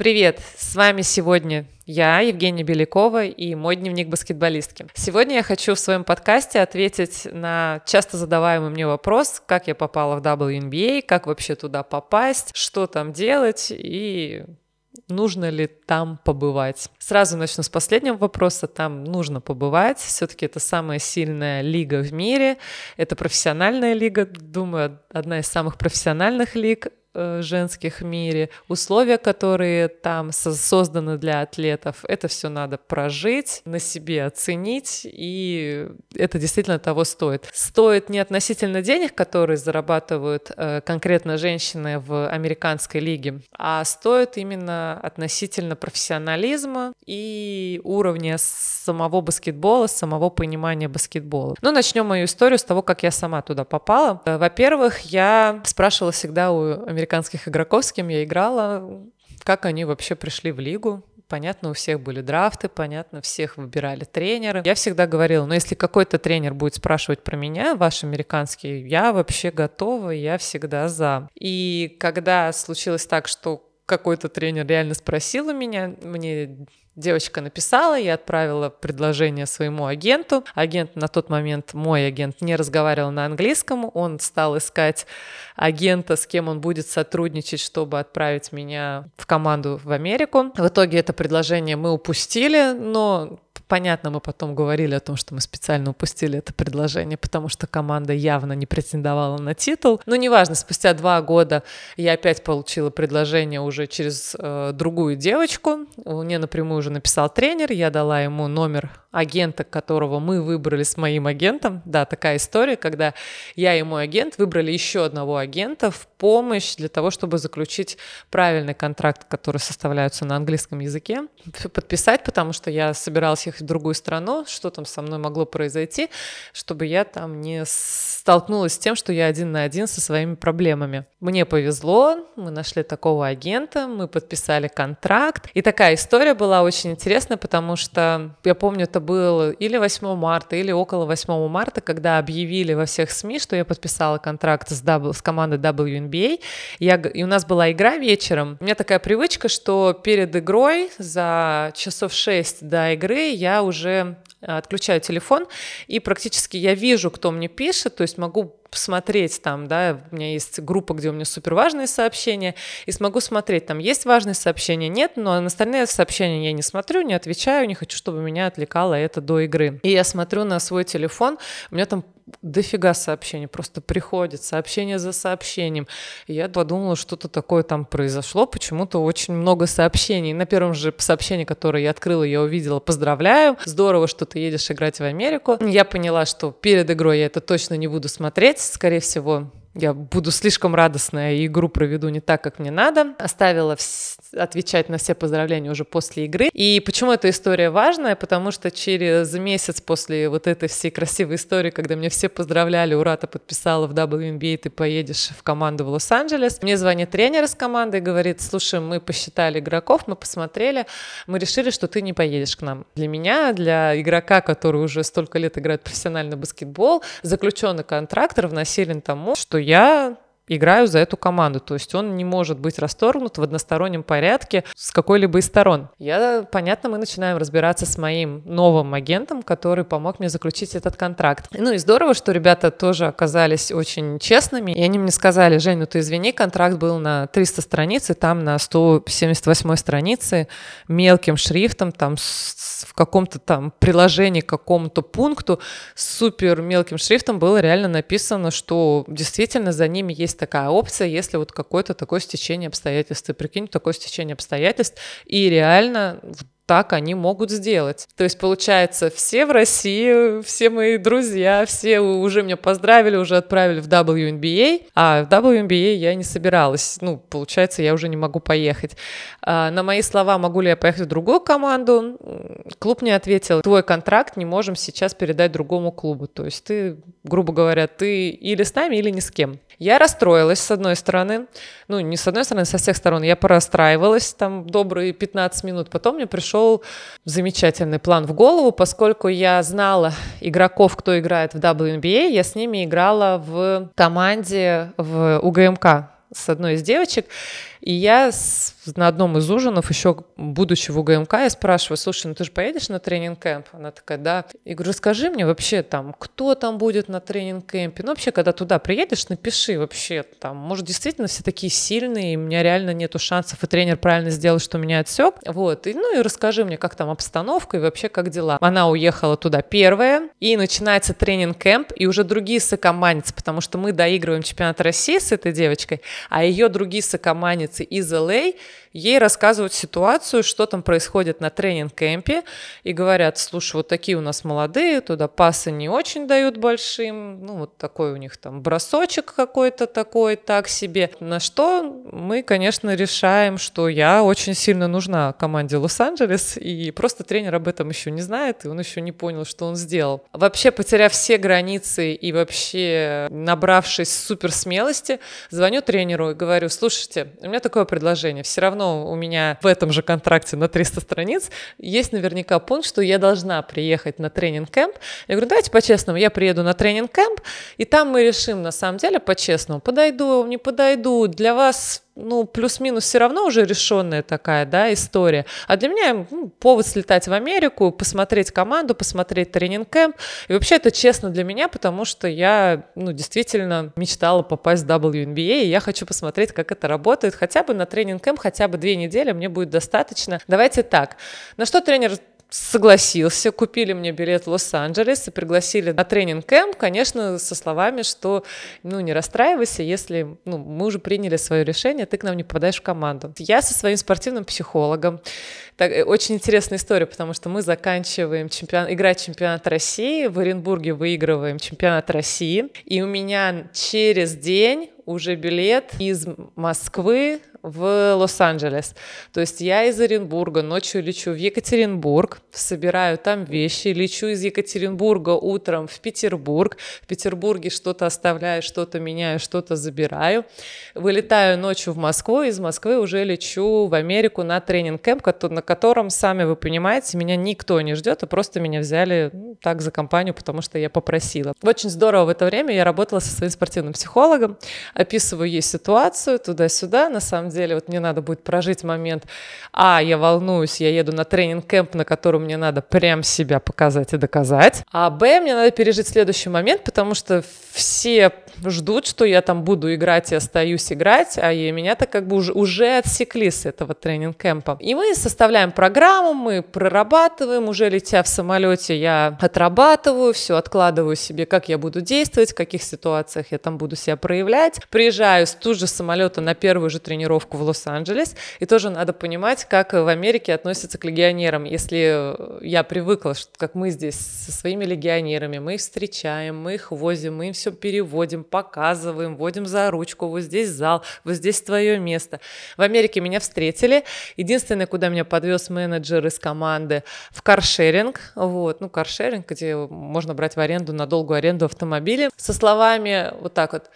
Привет! С вами сегодня я, Евгения Белякова, и мой дневник баскетболистки. Сегодня я хочу в своем подкасте ответить на часто задаваемый мне вопрос, как я попала в WNBA, как вообще туда попасть, что там делать и нужно ли там побывать. Сразу начну с последнего вопроса. Там нужно побывать. Все-таки это самая сильная лига в мире. Это профессиональная лига, думаю, одна из самых профессиональных лиг. Э, женских мире, условия, которые там созданы для атлетов, это все надо прожить, на себе оценить, и это действительно того стоит. Стоит не относительно денег, которые зарабатывают э, конкретно женщины в американской лиге, а стоит именно относительно профессионализма и уровня самого баскетбола, самого понимания баскетбола. Ну, начнем мою историю с того, как я сама туда попала. Э, во-первых, я спрашивала всегда у американцев, американских игроков, с кем я играла, как они вообще пришли в лигу. Понятно, у всех были драфты, понятно, всех выбирали тренеры. Я всегда говорила, ну если какой-то тренер будет спрашивать про меня, ваш американский, я вообще готова, я всегда за. И когда случилось так, что какой-то тренер реально спросил у меня, мне Девочка написала, я отправила предложение своему агенту. Агент на тот момент, мой агент, не разговаривал на английском. Он стал искать агента, с кем он будет сотрудничать, чтобы отправить меня в команду в Америку. В итоге это предложение мы упустили, но Понятно, мы потом говорили о том, что мы специально упустили это предложение, потому что команда явно не претендовала на титул. Но неважно, спустя два года я опять получила предложение уже через э, другую девочку. Мне напрямую уже написал тренер, я дала ему номер агента, которого мы выбрали с моим агентом. Да, такая история, когда я и мой агент выбрали еще одного агента в помощь для того, чтобы заключить правильный контракт, который составляется на английском языке, подписать, потому что я собиралась ехать в другую страну, что там со мной могло произойти, чтобы я там не столкнулась с тем, что я один на один со своими проблемами. Мне повезло, мы нашли такого агента, мы подписали контракт. И такая история была очень интересная, потому что я помню, это было или 8 марта, или около 8 марта, когда объявили во всех СМИ, что я подписала контракт с, w, с командой WNBA. Я, и у нас была игра вечером. У меня такая привычка, что перед игрой за часов 6 до игры я уже отключаю телефон, и практически я вижу, кто мне пишет, то есть могу посмотреть там, да, у меня есть группа, где у меня супер важные сообщения, и смогу смотреть, там есть важные сообщения, нет, но на остальные сообщения я не смотрю, не отвечаю, не хочу, чтобы меня отвлекало это до игры. И я смотрю на свой телефон, у меня там дофига сообщений, просто приходит сообщение за сообщением. И я подумала, что-то такое там произошло, почему-то очень много сообщений. На первом же сообщении, которое я открыла, я увидела «Поздравляю, здорово, что ты едешь играть в Америку». Я поняла, что перед игрой я это точно не буду смотреть, скорее всего, я буду слишком радостная и игру проведу не так, как мне надо. Оставила отвечать на все поздравления уже после игры. И почему эта история важная? Потому что через месяц после вот этой всей красивой истории, когда мне все поздравляли, ура, ты подписала в WNBA, ты поедешь в команду в Лос-Анджелес, мне звонит тренер из команды и говорит, слушай, мы посчитали игроков, мы посмотрели, мы решили, что ты не поедешь к нам. Для меня, для игрока, который уже столько лет играет профессиональный баскетбол, заключенный контракт равносилен тому, что я играю за эту команду. То есть он не может быть расторгнут в одностороннем порядке с какой-либо из сторон. Я, понятно, мы начинаем разбираться с моим новым агентом, который помог мне заключить этот контракт. Ну и здорово, что ребята тоже оказались очень честными, и они мне сказали, Жень, ну ты извини, контракт был на 300 страниц, и там на 178 странице мелким шрифтом, там в каком-то там приложении к какому-то пункту супер мелким шрифтом было реально написано, что действительно за ними есть такая опция, если вот какое-то такое стечение обстоятельств. И прикинь, такое стечение обстоятельств, и реально так они могут сделать. То есть, получается, все в России, все мои друзья, все уже меня поздравили, уже отправили в WNBA, а в WNBA я не собиралась. Ну, получается, я уже не могу поехать. А, на мои слова, могу ли я поехать в другую команду, клуб мне ответил, твой контракт не можем сейчас передать другому клубу. То есть ты, грубо говоря, ты или с нами, или ни с кем. Я расстроилась, с одной стороны, ну, не с одной стороны, со всех сторон. Я порастраивалась там добрые 15 минут. Потом мне пришел замечательный план в голову, поскольку я знала игроков, кто играет в WNBA, я с ними играла в команде в УГМК с одной из девочек. И я с, на одном из ужинов, еще будучи в УГМК, я спрашиваю, слушай, ну ты же поедешь на тренинг-кэмп? Она такая, да. Я говорю, расскажи мне вообще там, кто там будет на тренинг-кэмпе? Ну вообще, когда туда приедешь, напиши вообще там, может, действительно все такие сильные, и у меня реально нету шансов, и тренер правильно сделал, что меня отсек. Вот, и, ну и расскажи мне, как там обстановка и вообще как дела. Она уехала туда первая, и начинается тренинг-кэмп, и уже другие сокоманец, потому что мы доигрываем чемпионат России с этой девочкой, а ее другие сокоманницы из LA ей рассказывают ситуацию, что там происходит на тренинг-кемпе, и говорят, слушай, вот такие у нас молодые, туда пасы не очень дают большим, ну вот такой у них там бросочек какой-то такой, так себе. На что мы, конечно, решаем, что я очень сильно нужна команде Лос-Анджелес, и просто тренер об этом еще не знает, и он еще не понял, что он сделал. Вообще, потеряв все границы и вообще набравшись супер смелости, звоню тренеру и говорю, слушайте, у меня такое предложение, все равно равно у меня в этом же контракте на 300 страниц есть наверняка пункт, что я должна приехать на тренинг-кэмп. Я говорю, давайте по-честному, я приеду на тренинг-кэмп, и там мы решим на самом деле по-честному, подойду, не подойду, для вас ну, плюс-минус все равно уже решенная такая, да, история. А для меня ну, повод слетать в Америку, посмотреть команду, посмотреть тренинг-кэмп. И вообще это честно для меня, потому что я, ну, действительно мечтала попасть в WNBA, и я хочу посмотреть, как это работает. Хотя бы на тренинг-кэмп, хотя бы две недели мне будет достаточно. Давайте так. На что тренер согласился, купили мне билет в Лос-Анджелес и пригласили на тренинг-кэмп, конечно, со словами, что, ну, не расстраивайся, если, ну, мы уже приняли свое решение, ты к нам не попадаешь в команду. Я со своим спортивным психологом, так, э, очень интересная история, потому что мы заканчиваем чемпион, играть чемпионат России, в Оренбурге выигрываем чемпионат России, и у меня через день уже билет из Москвы в Лос-Анджелес. То есть я из Оренбурга ночью лечу в Екатеринбург, собираю там вещи, лечу из Екатеринбурга утром в Петербург. В Петербурге что-то оставляю, что-то меняю, что-то забираю. Вылетаю ночью в Москву, из Москвы уже лечу в Америку на тренинг-кэмп, на котором, сами вы понимаете, меня никто не ждет, а просто меня взяли ну, так за компанию, потому что я попросила. Очень здорово в это время я работала со своим спортивным психологом, описываю ей ситуацию туда-сюда, на самом деле, вот мне надо будет прожить момент, а, я волнуюсь, я еду на тренинг-кэмп, на котором мне надо прям себя показать и доказать, а, б, мне надо пережить следующий момент, потому что все ждут, что я там буду играть и остаюсь играть, а и меня-то как бы уже, уже отсекли с этого тренинг-кэмпа. И мы составляем программу, мы прорабатываем, уже летя в самолете, я отрабатываю, все откладываю себе, как я буду действовать, в каких ситуациях я там буду себя проявлять. Приезжаю с ту же самолета на первую же тренировку в Лос-Анджелес, и тоже надо понимать, как в Америке относятся к легионерам. Если я привыкла, что как мы здесь со своими легионерами, мы их встречаем, мы их возим, мы им все переводим, показываем, вводим за ручку, вот здесь зал, вот здесь твое место. В Америке меня встретили. Единственное, куда меня подвез менеджер из команды, в каршеринг, вот, ну, каршеринг, где можно брать в аренду, на долгую аренду автомобили, со словами вот так вот,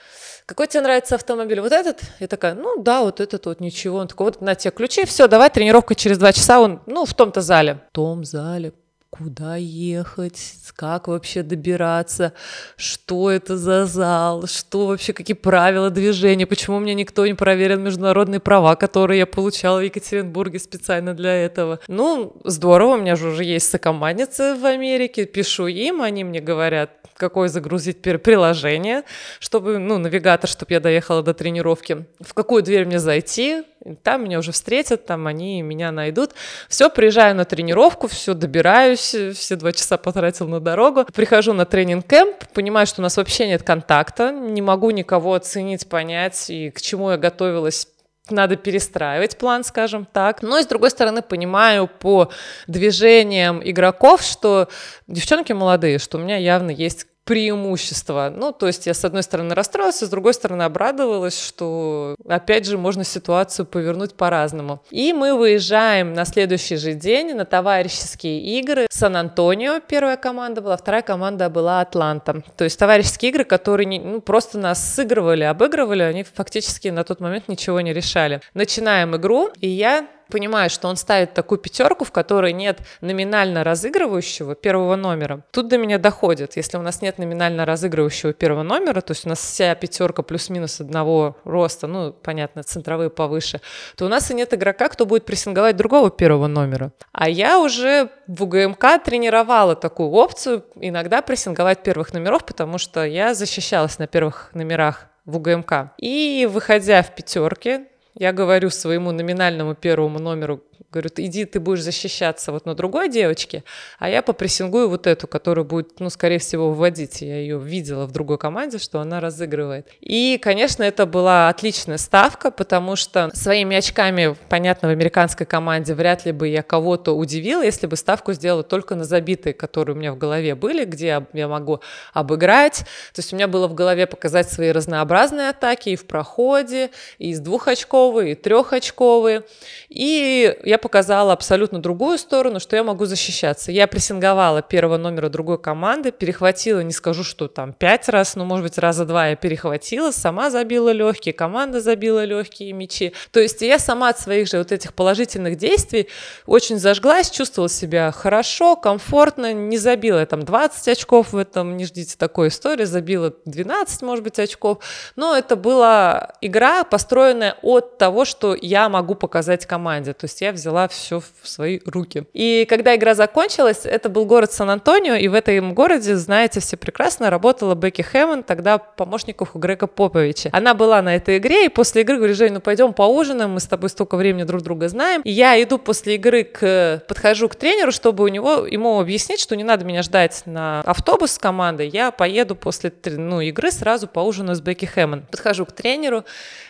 какой тебе нравится автомобиль? Вот этот? Я такая, ну да, вот этот вот ничего. Он такой, вот на тебе ключи, все, давай, тренировка через два часа, он, ну, в том-то зале. В том зале, куда ехать, как вообще добираться, что это за зал, что вообще, какие правила движения, почему мне никто не проверил международные права, которые я получала в Екатеринбурге специально для этого. Ну, здорово, у меня же уже есть сокомандницы в Америке, пишу им, они мне говорят, какое загрузить приложение, чтобы, ну, навигатор, чтобы я доехала до тренировки, в какую дверь мне зайти, там меня уже встретят, там они меня найдут. Все, приезжаю на тренировку, все, добираюсь, все два часа потратил на дорогу. Прихожу на тренинг-кэмп, понимаю, что у нас вообще нет контакта, не могу никого оценить, понять, и к чему я готовилась надо перестраивать план, скажем так. Но и с другой стороны понимаю по движениям игроков, что девчонки молодые, что у меня явно есть преимущество. Ну, то есть я, с одной стороны, расстроилась, а с другой стороны, обрадовалась, что, опять же, можно ситуацию повернуть по-разному. И мы выезжаем на следующий же день на товарищеские игры. Сан-Антонио первая команда была, вторая команда была Атланта. То есть товарищеские игры, которые не, ну, просто нас сыгрывали, обыгрывали, они фактически на тот момент ничего не решали. Начинаем игру, и я понимаю, что он ставит такую пятерку, в которой нет номинально разыгрывающего первого номера. Тут до меня доходит, если у нас нет номинально разыгрывающего первого номера, то есть у нас вся пятерка плюс-минус одного роста, ну, понятно, центровые повыше, то у нас и нет игрока, кто будет прессинговать другого первого номера. А я уже в УГМК тренировала такую опцию, иногда прессинговать первых номеров, потому что я защищалась на первых номерах в УГМК. И выходя в пятерке, я говорю своему номинальному первому номеру, Говорю, иди, ты будешь защищаться вот на другой девочке, а я попрессингую вот эту, которая будет, ну, скорее всего, вводить. Я ее видела в другой команде, что она разыгрывает. И, конечно, это была отличная ставка, потому что своими очками, понятно, в американской команде вряд ли бы я кого-то удивила, если бы ставку сделала только на забитые, которые у меня в голове были, где я могу обыграть. То есть у меня было в голове показать свои разнообразные атаки и в проходе, и из двухочковые, и трехочковые. И я показала абсолютно другую сторону, что я могу защищаться. Я прессинговала первого номера другой команды, перехватила, не скажу, что там пять раз, но, может быть, раза два я перехватила, сама забила легкие, команда забила легкие мячи. То есть я сама от своих же вот этих положительных действий очень зажглась, чувствовала себя хорошо, комфортно, не забила я там 20 очков в этом, не ждите такой истории, забила 12, может быть, очков, но это была игра, построенная от того, что я могу показать команде. То есть я взяла все в свои руки. И когда игра закончилась, это был город Сан-Антонио, и в этом городе, знаете, все прекрасно, работала Бекки Хэммон, тогда помощников у Грега Поповича. Она была на этой игре, и после игры говорю, Жень, ну пойдем поужинаем, мы с тобой столько времени друг друга знаем. И я иду после игры, к, подхожу к тренеру, чтобы у него, ему объяснить, что не надо меня ждать на автобус с командой, я поеду после ну, игры сразу поужинаю с Бекки Хэммон. Подхожу к тренеру,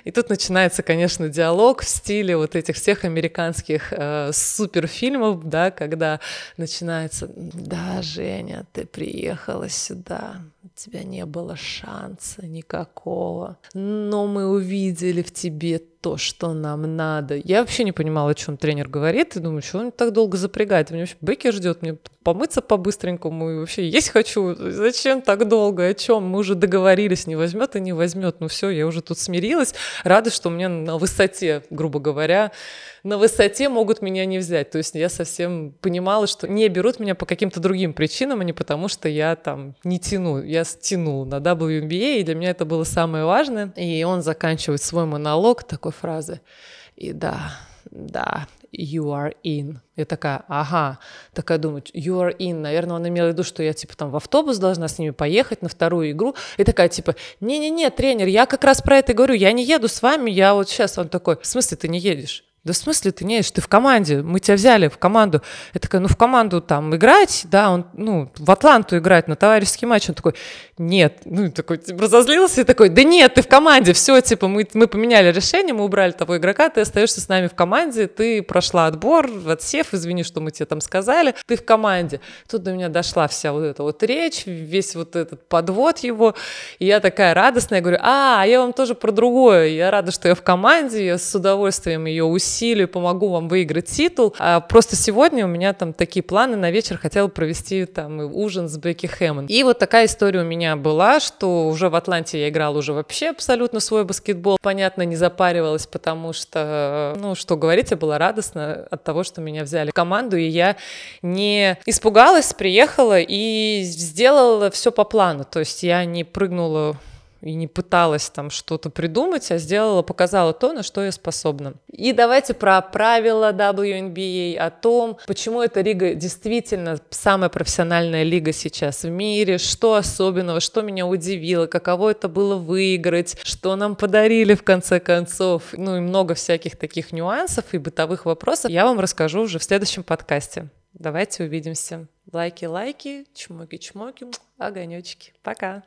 и тут начинается, конечно, диалог в стиле вот этих всех американских э, суперфильмов, да, когда начинается, да, Женя, ты приехала сюда, у тебя не было шанса никакого, но мы увидели в тебе то, что нам надо. Я вообще не понимала, о чем тренер говорит, и думаю, что он так долго запрягает, меня вообще Бекки ждет, мне помыться по-быстренькому, и вообще есть хочу, зачем так долго, о чем, мы уже договорились, не возьмет и не возьмет, ну все, я уже тут смирилась, рада, что у меня на высоте, грубо говоря, на высоте могут меня не взять. То есть я совсем понимала, что не берут меня по каким-то другим причинам, а не потому, что я там не тяну. Я тяну на WNBA, и для меня это было самое важное. И он заканчивает свой монолог такой фразы. И да, да, you are in. Я такая, ага, такая думаю, you are in. Наверное, он имел в виду, что я, типа, там в автобус должна с ними поехать на вторую игру. И такая, типа, не-не-не, тренер, я как раз про это говорю, я не еду с вами, я вот сейчас. Он такой, в смысле ты не едешь? Да в смысле ты не едешь? Ты в команде, мы тебя взяли в команду. Я такая, ну в команду там играть, да, он, ну, в Атланту играть на товарищеский матч. Он такой, нет, ну, такой, типа, разозлился и такой, да нет, ты в команде, все, типа, мы, мы поменяли решение, мы убрали того игрока, ты остаешься с нами в команде, ты прошла отбор, отсев, извини, что мы тебе там сказали, ты в команде. Тут до меня дошла вся вот эта вот речь, весь вот этот подвод его, и я такая радостная, говорю, а, я вам тоже про другое, я рада, что я в команде, я с удовольствием ее усилила, усилию, помогу вам выиграть титул. А просто сегодня у меня там такие планы на вечер, хотела провести там ужин с Бекки Хэммон. И вот такая история у меня была, что уже в Атланте я играла уже вообще абсолютно свой баскетбол. Понятно, не запаривалась, потому что, ну, что говорить, я была радостна от того, что меня взяли в команду, и я не испугалась, приехала и сделала все по плану. То есть я не прыгнула и не пыталась там что-то придумать, а сделала, показала то, на что я способна. И давайте про правила WNBA, о том, почему эта лига действительно самая профессиональная лига сейчас в мире, что особенного, что меня удивило, каково это было выиграть, что нам подарили в конце концов, ну и много всяких таких нюансов и бытовых вопросов я вам расскажу уже в следующем подкасте. Давайте увидимся. Лайки-лайки, чмоки-чмоки, огонечки. Пока!